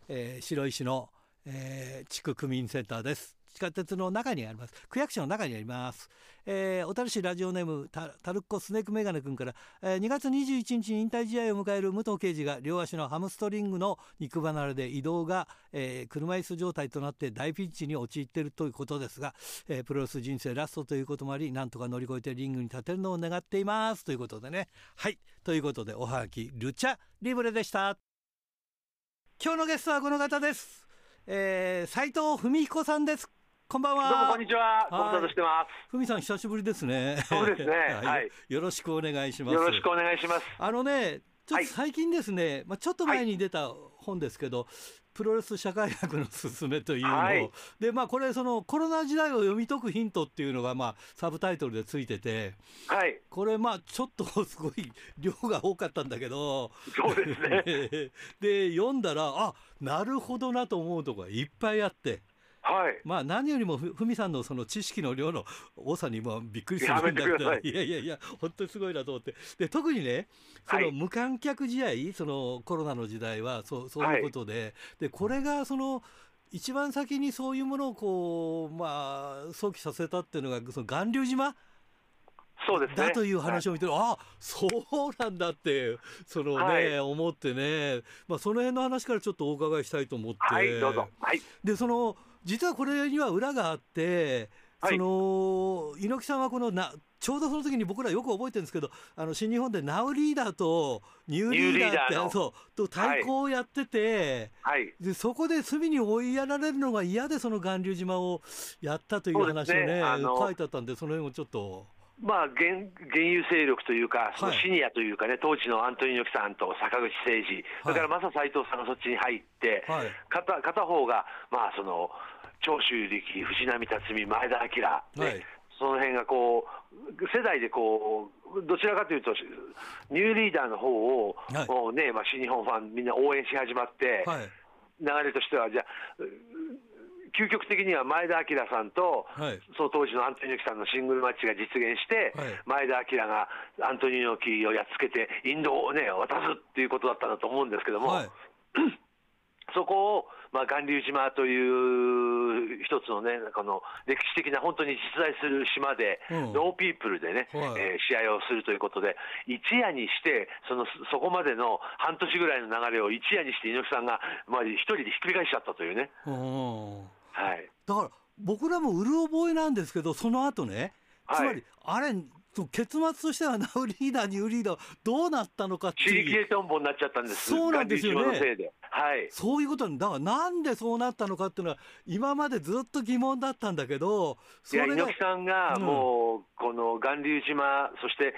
えー、白石の、えー、地区区民センターです。地下鉄の中にあります。区役所の中にあります、えー、小樽市ラジオネームタルッコスネークメガネ君から、えー、2月21日に引退試合を迎える武藤敬司が両足のハムストリングの肉離れで移動が、えー、車椅子状態となって大ピンチに陥っているということですが、えー、プロレス人生ラストということもありなんとか乗り越えてリングに立てるのを願っています。ということでね。はい。ということでおはがきルチャリブレでした。今日のゲストはこの方です。えー、斉藤文彦さんです。こんばんは。どうもこんにちは。ご無沙汰してます。ふみさん久しぶりですね。そうですね。はい。よろしくお願いします。よろしくお願いします。あのね、ちょっと最近ですね、はい、まあちょっと前に出た本ですけど、はい、プロレス社会学のすすめというのを、はい、でまあこれそのコロナ時代を読み解くヒントっていうのがまあサブタイトルでついてて、はい、これまあちょっとすごい量が多かったんだけど、そうですね。で読んだらあなるほどなと思うとこがいっぱいあって。はい、まあ何よりもふみさんのその知識の量の多さにもびっくりするんだ。けどい。やいやいや本当にすごいなと思って。で特にねその無観客試合、はい、そのコロナの時代はそうそういうことで。はい、でこれがその一番先にそういうものをこうまあ想起させたっていうのがその巌流島？そうですね、だという話を見て、はい、あそうなんだってそのね、はい、思ってね、まあ、その辺の話からちょっとお伺いしたいと思って、はい、どうぞ、はい、でその実はこれには裏があって、はい、その猪木さんはこのなちょうどその時に僕らよく覚えてるんですけどあの新日本でナウリーダーとニューリーダーってそうと対抗をやってて、はい、でそこで隅に追いやられるのが嫌でその巌流島をやったという話をね、ね、書いてあったんでその辺をちょっと。まあ、現現有勢力というか、そのシニアというかね、はい、当時のアントニオ猪木さんと坂口誠二、それから正斎藤さんがそっちに入って、はい、片片方が、まあ、その長州力、藤波辰巳、前田明、ね、はい、その辺がこう、世代でこう、どちらかというと、ニューリーダーの方を、はい、ね、まあ、新日本ファン、みんな応援し始まって、はい、流れとしては、じゃあ、究極的には前田明さんと、はい、その当時のアントニオ猪木さんのシングルマッチが実現して、はい、前田明がアントニオ猪木をやっつけて、インドを、ね、渡すっていうことだったんだと思うんですけども、はい、そこを、まあ、巌流島という一つのね、この歴史的な本当に実在する島で、うん、ノーピープルでね、はい、えー、試合をするということで、一夜にして、そのそこまでの半年ぐらいの流れを一夜にして猪木さんが、まあ、一人でひっくり返しちゃったというね。はい、だから僕らもうる覚えなんですけどその後ねつまり、あれ結末としてはナウリーダー、ニューリーダーどうなったのかっていう。切りトンボになっちゃったんです。そうなんですよね。はい、そういうことだからなんでそうなったのかっていうのは今までずっと疑問だったんだけどいや猪木さんがもう、この巌流島そして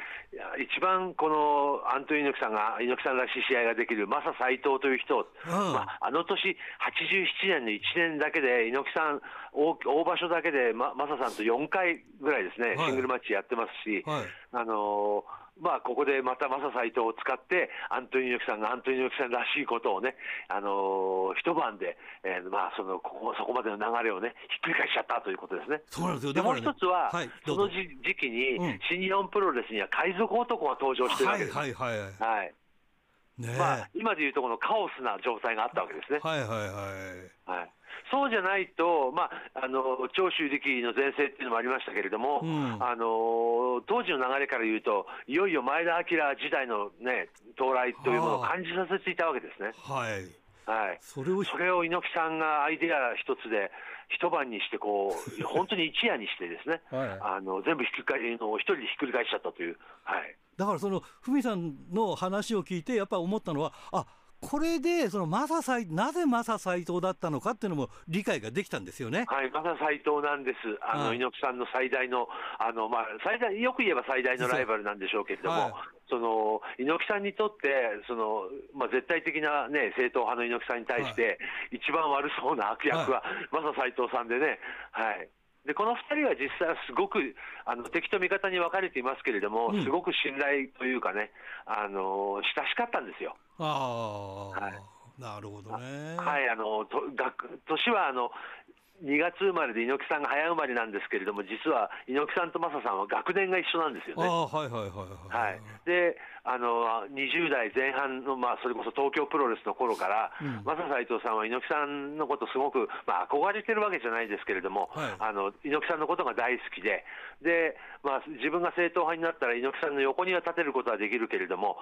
一番このアントニオ猪木さんが猪木さんらしい試合ができるマサ斎藤という人、うん、まあ、あの年87年の1年だけで猪木さん大大場所だけでマサさんと4回ぐらいですね、はい、シングルマッチやってますし、はい、あのーまあ、ここでまたマササイトを使って、アントニオ猪木さんがアントニオ猪木さんらしいことをね、あのー、一晩で、えー、まあ、そのここそこまでの流れをね、ひっくり返しちゃったということですね。そうなんですよ、で、ね、もう一つは、はい、その時期に、新日本プロレスには海賊男が登場してるわけです。はいはいはい、はいねまあ、今でいうとこのカオスな状態があったわけですね。はいはいはい。はいそうじゃないと、まあ、あの長州力の前世っていうのもありましたけれども、うん、あの当時の流れから言うと、いよいよ前田明時代の、ね、到来というものを感じさせていたわけですね。はいはい、それをそれを猪木さんがアイデア一つで、一晩にしてこう、本当に一夜にしてですね、はい、あの全部ひっくり返の一人でひっくり返しちゃったという。はいだからそのふみさんの話を聞いてやっぱり思ったのはあこれでそのマサ斎なぜマサ斎藤だったのかっていうのも理解ができたんですよね。はい、マサ斎藤なんです。あの、はい、猪木さんの最大のあのまあ最大よく言えば最大のライバルなんでしょうけれども。はいその猪木さんにとって、そのまあ、絶対的な、ね、正統派の猪木さんに対して、一番悪そうな悪役は、マサ斎藤さんでね、はい、でこの2人は実際はすごくあの敵と味方に分かれていますけれども、うん、すごく信頼というかね、あの親しかったんですよ。あはい、なるほどね。はい、あのと学年はあの2月生まれで猪木さんが早生まれなんですけれども、実は猪木さんと正さんは学年が一緒なんですよね。はいはいはいはい、はい。で、あの20代前半の、まあ、それこそ東京プロレスの頃から、うん、正斎藤さんは猪木さんのことすごく、まあ、憧れてるわけじゃないですけれども、はい、あの猪木さんのことが大好きで、でまあ、自分が正統派になったら猪木さんの横には立てることはできるけれども、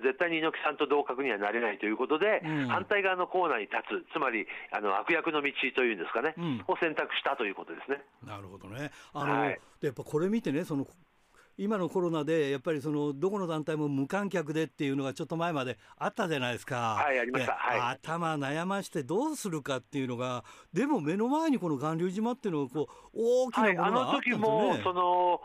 絶対に猪木さんと同格にはなれないということで、うん、反対側のコーナーに立つ、つまりあの悪役の道というんですかね、うん、を選択したということですね。なるほどね。あの、はい、やっぱこれ見てねその今のコロナでやっぱりそのどこの団体も無観客でっていうのがちょっと前まであったじゃないですか。はい、ありました。はい、頭悩ましてどうするかっていうのが、でも目の前にこの巌流島っていうのをこう大きなものがあったんですよね。はい、あの時もその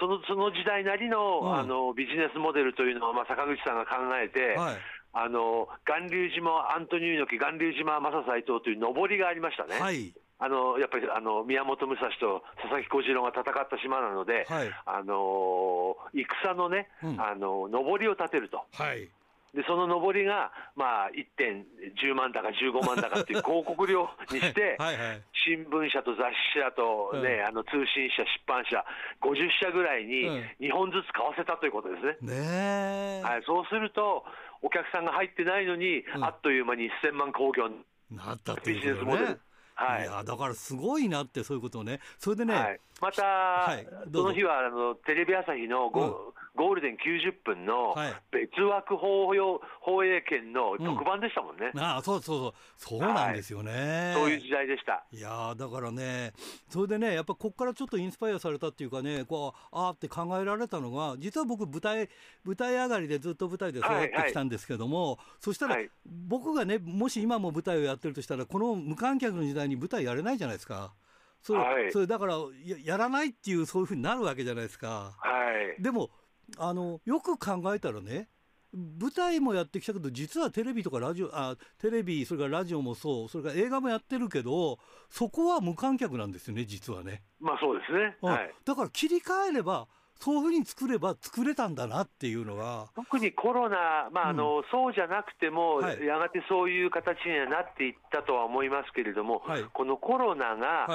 そのその時代なりのうん、あのビジネスモデルというのを、まあ、坂口さんが考えて、はい、あの巌流島、アントニオ猪木、巌流島正斎藤という上りがありましたね。はいあのやっぱりあの宮本武蔵と佐々木小次郎が戦った島なので、はい、あの戦のね、うん、あの上りを立てると。はい。でその上りが、まあ、1点10万だか15万だかっていう 広告料にして、はいはいはい、新聞社と雑誌社とね、うん、あの通信社、出版社、50社ぐらいに2本ずつ買わせたということですね。ねはい、そうすると、お客さんが入ってないのに、うん、あっという間に1000万興行なったビジネスモデル。はい、いやだからすごいなって、そういうことをね、それでね、はい、また、はい、その日はあのテレビ朝日のゴ,、うん、ゴールデン90分の別枠放映放映権の特番でしたもんね、うん、あそうそうそう、そうなんですよね、そういう時代でした。いやだからね、それでね、やっぱここからちょっとインスパイアされたっていうかね、こうああって考えられたのが、実は僕舞台、舞台上がりでずっと舞台で育ってきたんですけども、はいはい、そしたら、僕がね、もし今も舞台をやってるとしたら、この無観客の時代に舞台やれないじゃないですか。それはい、それだからややらないっていうそういうふうになるわけじゃないですか。はい、でもあのよく考えたらね舞台もやってきたけど実はテレビとかラジオあテレビそれからラジオもそうそれから映画もやってるけどそこは無観客なんですよね実はね。まあそうですね、はい、だから切り替えればそういうふうに作れば作れたんだなっていうのが。特にコロナ、まああの、うん、そうじゃなくても、はい、やがてそういう形にはなっていったとは思いますけれども、はい、このコロナが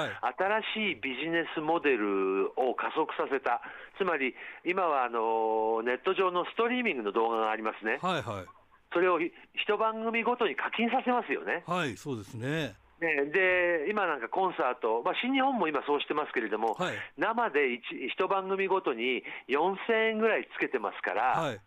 新しいビジネスモデルを加速させた、つまり今はあのネット上のストリーミングの動画がありますね。はいはい。それを一番組ごとに課金させますよね。はい、そうですね。ね、で今なんかコンサート、まあ、新日本も今そうしてますけれども、はい、生で 1, 1番組ごとに4000円ぐらいつけてますから、はい、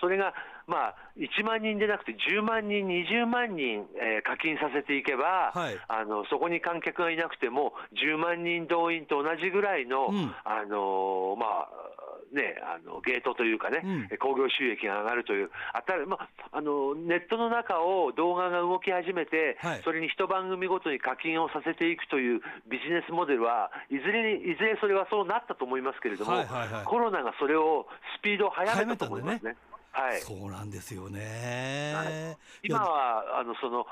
それが、まあ、1万人でなくて10万人、20万人、えー、課金させていけば、はい、あのそこに観客がいなくても、10万人動員と同じぐらいの、うん、あのまあ、ね、あのゲートというかね、興、うん、行収益が上がるという、あたまあのネットの中を動画が動き始めて、はい、それに一番組ごとに課金をさせていくというビジネスモデルは、いずれいずれそれはそうなったと思いますけれども、はいはいはい、コロナがそれをスピードを速めたと思いますね。はい、そうなんですよね、はい、今はあのその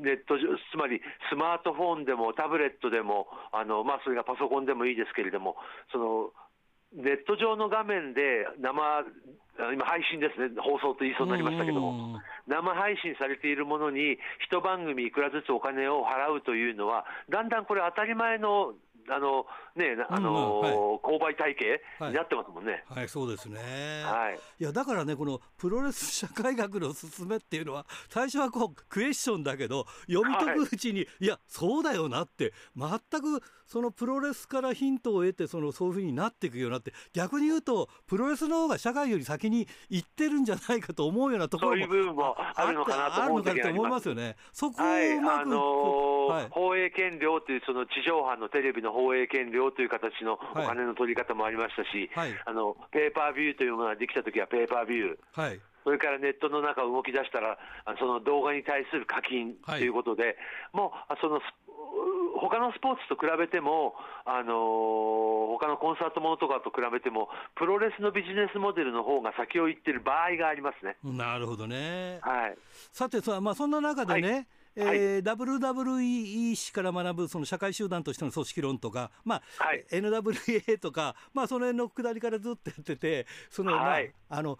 ネットつまりスマートフォンでもタブレットでもあの、まあ、それがパソコンでもいいですけれども、そのネット上の画面で生、今、配信ですね、放送と言いそうになりましたけども、生配信されているものに、一番組いくらずつお金を払うというのは、だんだんこれ、当たり前のあのね、あの、うんはい、購買体系になってますもんね。はい、はい、そうですね。はい。いや、だからね、このプロレス社会学の勧めっていうのは、最初はこう、クエスチョンだけど、読み解くうちに、はい、いや、そうだよなって、全くそのプロレスからヒントを得て、そのそういうふうになっていくようになって、逆に言うと、プロレスの方が社会より先に行ってるんじゃないかと思うようなところも。そういう部分もあるのかなと思うと思いますよね。そこをうまく、あのー、放映権料という、その地上波のテレビの放映権料という形のお金の取り方もありましたし、はい、あのペーパービューというものができたときはペーパービュー。はいそれからネットの中動き出したら、その動画に対する課金ということで、はい、もうその他のスポーツと比べても、あのー、他のコンサートものとかと比べても、プロレスのビジネスモデルの方が先を行っている場合がありますね。なるほどね。はい、さてさ、まあ、そんな中でね、はいえーはい、WWE 史から学ぶその社会集団としての組織論とか、まあはい、NWA とか、まあ、その辺のくだりからずっとやってて、その、はい、まあ、あの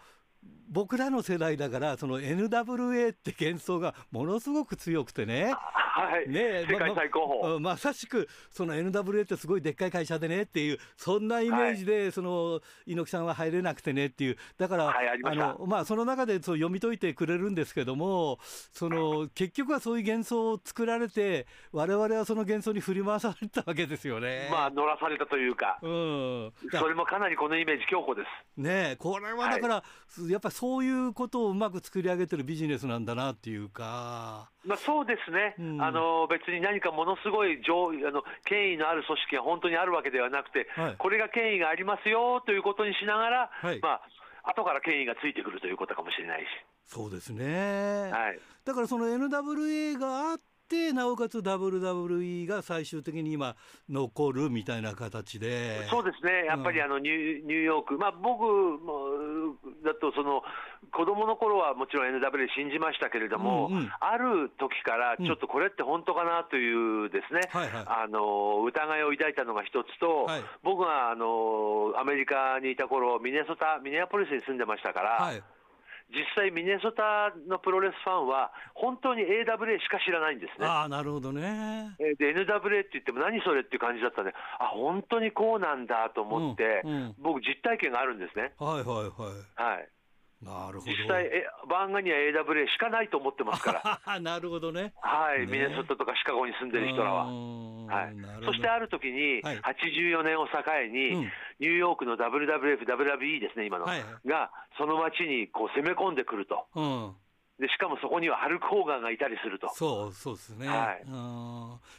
僕らの世代だからその NWA って幻想がものすごく強くてね。はい、ね世界最高峰、ままさしくその NWA ってすごいでっかい会社でねっていうそんなイメージで、はい、その猪木さんは入れなくてねっていう。だから、はい、あのまあ、その中でそう読み解いてくれるんですけどもその結局はそういう幻想を作られて我々はその幻想に振り回されたわけですよね。まあ乗らされたというか、うん、それもかなりこのイメージ強固です。ねこれはだから、やっぱりそういうことをうまく作り上げてるビジネスなんだなっていうか。まあ、そうですね、うん、あの別に何かものすごい上あの権威のある組織が本当にあるわけではなくて、はい、これが権威がありますよということにしながら、はい、まあ後から権威がついてくるということかもしれないし。そうですね、はい、だからその NWA があっってなおかつ WWE が最終的に今残るみたいな形で。そうですね。やっぱりあのニュ,、ニューヨーク、まあ、僕もだとその子供の頃はもちろん NWA 信じましたけれども、うんうん、ある時からちょっとこれって本当かなというですね、うんはいはい、あの疑いを抱いたのが一つと、はい、僕があのアメリカにいた頃ミネソタミネアポリスに住んでましたから。はい実際、ミネソタのプロレスファンは、本当に AWA しか知らないんですね。あなるほどねで、NWA って言っても、何それっていう感じだったんで、あ本当にこうなんだと思って、うんうん、僕、実体験があるんですね。はいはいはい。はいなるほど。実際、えバンガニア AWA しかないと思ってますから、なるほどね、はい、ね、ミネソタとかシカゴに住んでる人らは。はい、そしてある時に、はい、84年を境に、うん、ニューヨークの WWF、WWE ですね、今の、はい、が、その街にこう攻め込んでくると。うんでしかもそこにはハルク・ホーガンがいたりすると。そうそうですね。はい。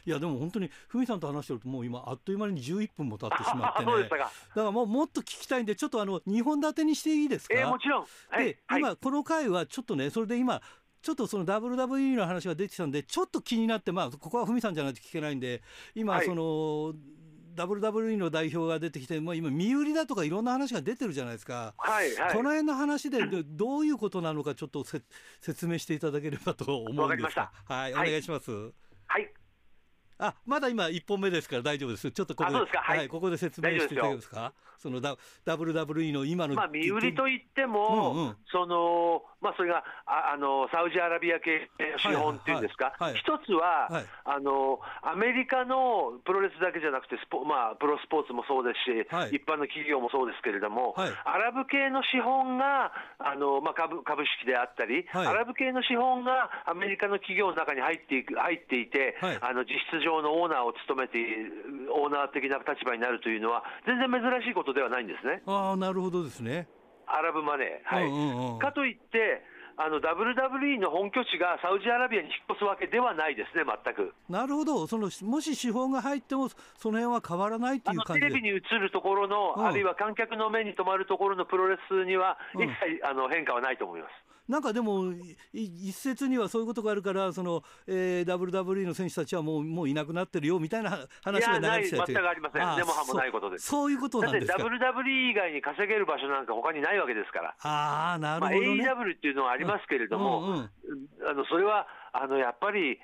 いやでも本当にふみさんと話してるともう今あっという間に11分も経ってしまってね。そうでしたか。だからもうもっと聞きたいんでちょっとあの2本立てにしていいですか？えー、もちろん。はい、で、今この回はちょっとねそれで今ちょっとその WWE の話が出てきたんで、ちょっと気になって、まあ、ここはふみさんじゃないと聞けないんで、今、その、はい WWE の代表が出てきて、まあ、今、身売りだとかいろんな話が出てるじゃないですか、はいはい、この辺の話でどういうことなのか、ちょっと説明していただければと思うんですが、はい、お願いします。はいあまだ今1本目ですから大丈夫です。ちょっとここで、はい、はい、ここで説明していただけますか？その WWE の今の。まあ、身売りといっても、うんうん、その、まあ、それがああのサウジアラビア系資本っていうんですか、はいはいはい、一つは、はい、あの、アメリカのプロレスだけじゃなくてスポ、まあ、プロスポーツもそうですし、一般の企業もそうですけれども、アラブ系の資本があの、まあ、株株式であったり、アラブ系の資本がアメリカの企業の中に入っていく入っていて、あの実質上のオーナーを務めてオーナー的な立場になるというのは、全然珍しいことではないんですね。あなるほどですね。アラブマネー。はい。うんうんうん、かといって、あの WWE の本拠地がサウジアラビアに引っ越すわけではないですね、全く。なるほど、そのもし資本が入っても、その辺は変わらないっていう感じテレビに映るところの、うん、あるいは観客の目に留まるところのプロレスには、一切、うん、あの変化はないと思います。なんかでも、一説にはそういうことがあるから、そのえー、WWE の選手たちはもうもういなくなってるよみたいな話が流れて全くありません、でもはもないことです。そういうことなんですか？だって WWE 以外に稼げる場所なんか他にないわけですから。あなるほど、ね、まあ、AEW っていうのはありますけれども、うんうんうん、あのそれはあのやっぱり、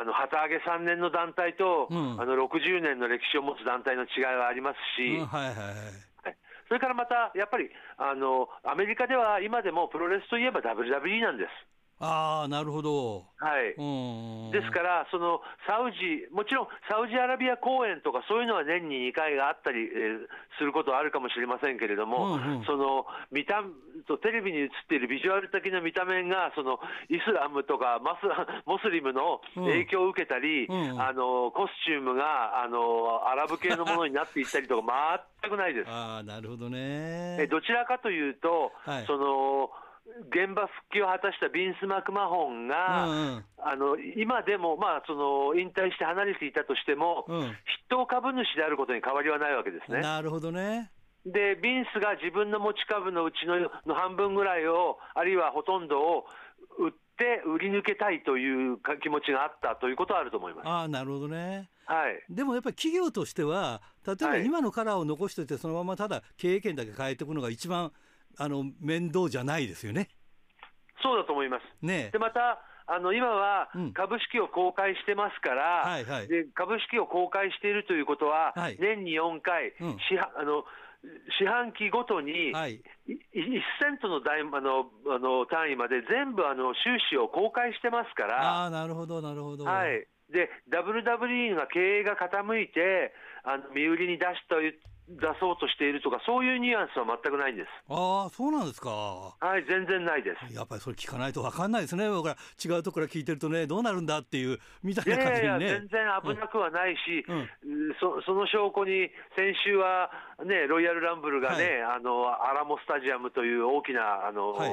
あの旗揚げ3年の団体と、うん、あの60年の歴史を持つ団体の違いはありますし。うんはいはいはいそれからまた、やっぱりあのアメリカでは今でもプロレスといえば WWE なんです。ああ、なるほど。はい。ですから、そのサウジ、もちろんサウジアラビア公演とかそういうのは年に2回があったり、えー、することはあるかもしれませんけれども、うんうん、その見たとテレビに映っているビジュアル的な見た目が、そのイスラムとかマス モスリムの影響を受けたり、うんうん、あのコスチュームがあのアラブ系のものになっていったりとか、全くないです。あなるほどねえどちらかというと、はい、その現場復帰を果たしたビンス・マクマホンが、うんうん、あの今でも、まあ、その引退して離れていたとしても、うん、筆頭株主であることに変わりはないわけですね。なるほどね。でビンスが自分の持ち株のうちのの半分ぐらいを、あるいはほとんどを売って売り抜けたいという気持ちがあったということはあると思います。あなるほどね、はい、でもやっぱり企業としては、例えば今のカラーを残しておいて、そのままただ経営権だけ変えていくのが一番あの面倒じゃないですよね。そうだと思います。ね、でまたあの今は株式を公開してますから、うんはいはい、で株式を公開しているということは、はい、年に4回、うん、あの四半期ごとに、はい、1セントの大あのあの単位まで全部あの収支を公開してますから、あなるほど、なるほど。はい、で WWE が経営が傾いて、あの身売りに出した出そうとしているとか、そういうニュアンスは全くないんです。ああ、そうなんですか。はい、全然ないです。やっぱりそれ聞かないと分かんないですね、僕ら違うところから聞いてるとね、どうなるんだっていう、みたいな感じにね。いやいや全然危なくはないし、うん、そその証拠に、先週は、ね、ロイヤルランブルがね、はい、あのアラモスタジアムという大きなあの、はい、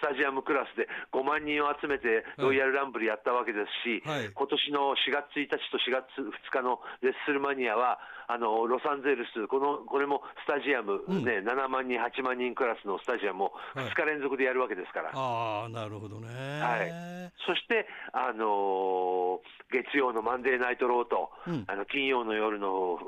スタジアムクラスで5万人を集めて、ロイヤルランブルやったわけですし、はい、今年の4月1日と4月2日のレッスルマニアは、あのロサンゼルス、このこれもスタジアム、うん、ね、7万人、8万人クラスのスタジアムを2日連続でやるわけですから。はい、あなるほどね、はい、そして、あのー、月曜の Monday Night Raw と、うん、あの金曜の夜の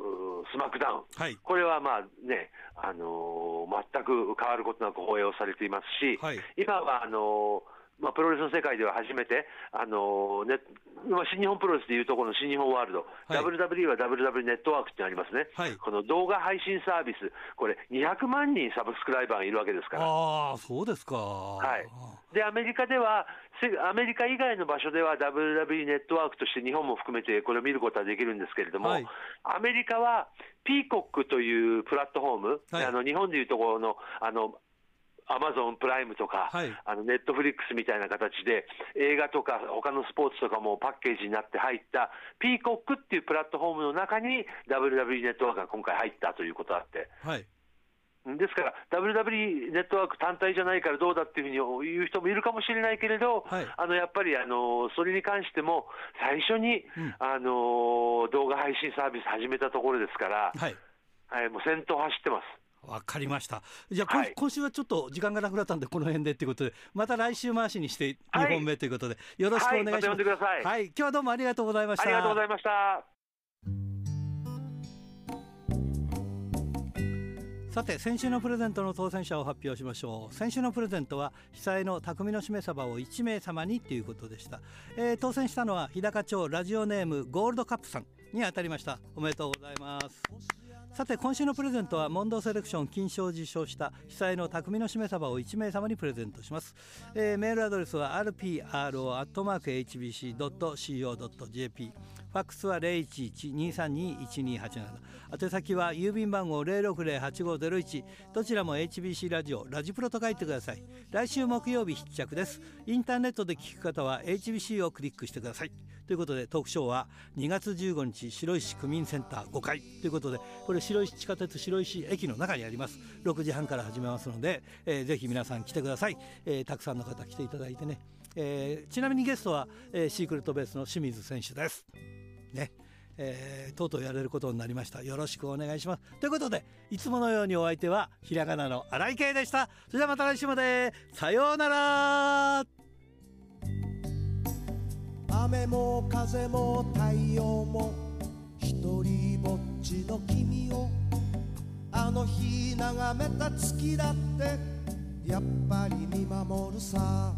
SmackDown、はい、これはまあね、あのー、全く変わることなく放映をされていますし、はい、今はあのーまあ、プロレスの世界では初めて、あのねまあ、新日本プロレスでいうところの新日本ワールド、はい、WWE は WWE ネットワークってありますね、はい、この動画配信サービス、これ、200万人 subscriber がいるわけですから。あそうですか、はい、でアメリカでは、アメリカ以外の場所では WWE ネットワークとして日本も含めてこれを見ることはできるんですけれども、はい、アメリカはピーコックというプラットフォーム、はい、あの日本でいうところのあのアマゾンプライムとか、はい、あのネットフリックスみたいな形で、映画とか他のスポーツとかもパッケージになって入った、ピーコックっていうプラットフォームの中に、WWE ネットワークが今回入ったということがあって。はい。ですから、WWE ネットワーク単体じゃないからどうだっていうふうに言う人もいるかもしれないけれど、はい、あのやっぱりあのそれに関しても、最初に、うん、あの動画配信サービス始めたところですから、はい、はい、もう先頭走ってます。わかりました。じゃあ、はい、今週はちょっと時間がなくなったんで、この辺でということで、また来週回しにして2本目ということで、よろしくお願いします。はい、まはい、今日はどうもありがとうございました。ありがとうございました。さて先週のプレゼントの当選者を発表しましょう先週のプレゼントは被災の匠のしめ鯖を1名様にということでした、えー、当選したのは日高町ラジオネームゴールドカップさんに当たりましたおめでとうございますさて今週のプレゼントはモンドセレクション金賞を受賞した被災の匠のしめ鯖を1名様にプレゼントします、えー、メールアドレスは rpro.hbc.co.jp ファックスは011-232-1287宛先は郵便番号060-8501どちらも HBC ラジオラジプロと書いてください。来週木曜日必着です。インターネットで聞く方は HBC をクリックしてください。ということでトークショーは2月15日白石区民センター5階。ということでこれ白石地下鉄白石駅の中にあります。6時半から始めますので、えー、ぜひ皆さん来てください、えー、たくさんの方来ていただいてね、えー、ちなみにゲストは、えー、シークレットベースの清水選手です。ねえー、とうとうやれることになりました。よろしくお願いします。ということでいつものようにお相手はひらがなの荒井圭でした。それではまた来週まで。さようなら。雨も風も太陽も一人ぼっちの君をあの日眺めた月だってやっぱり見守るさ。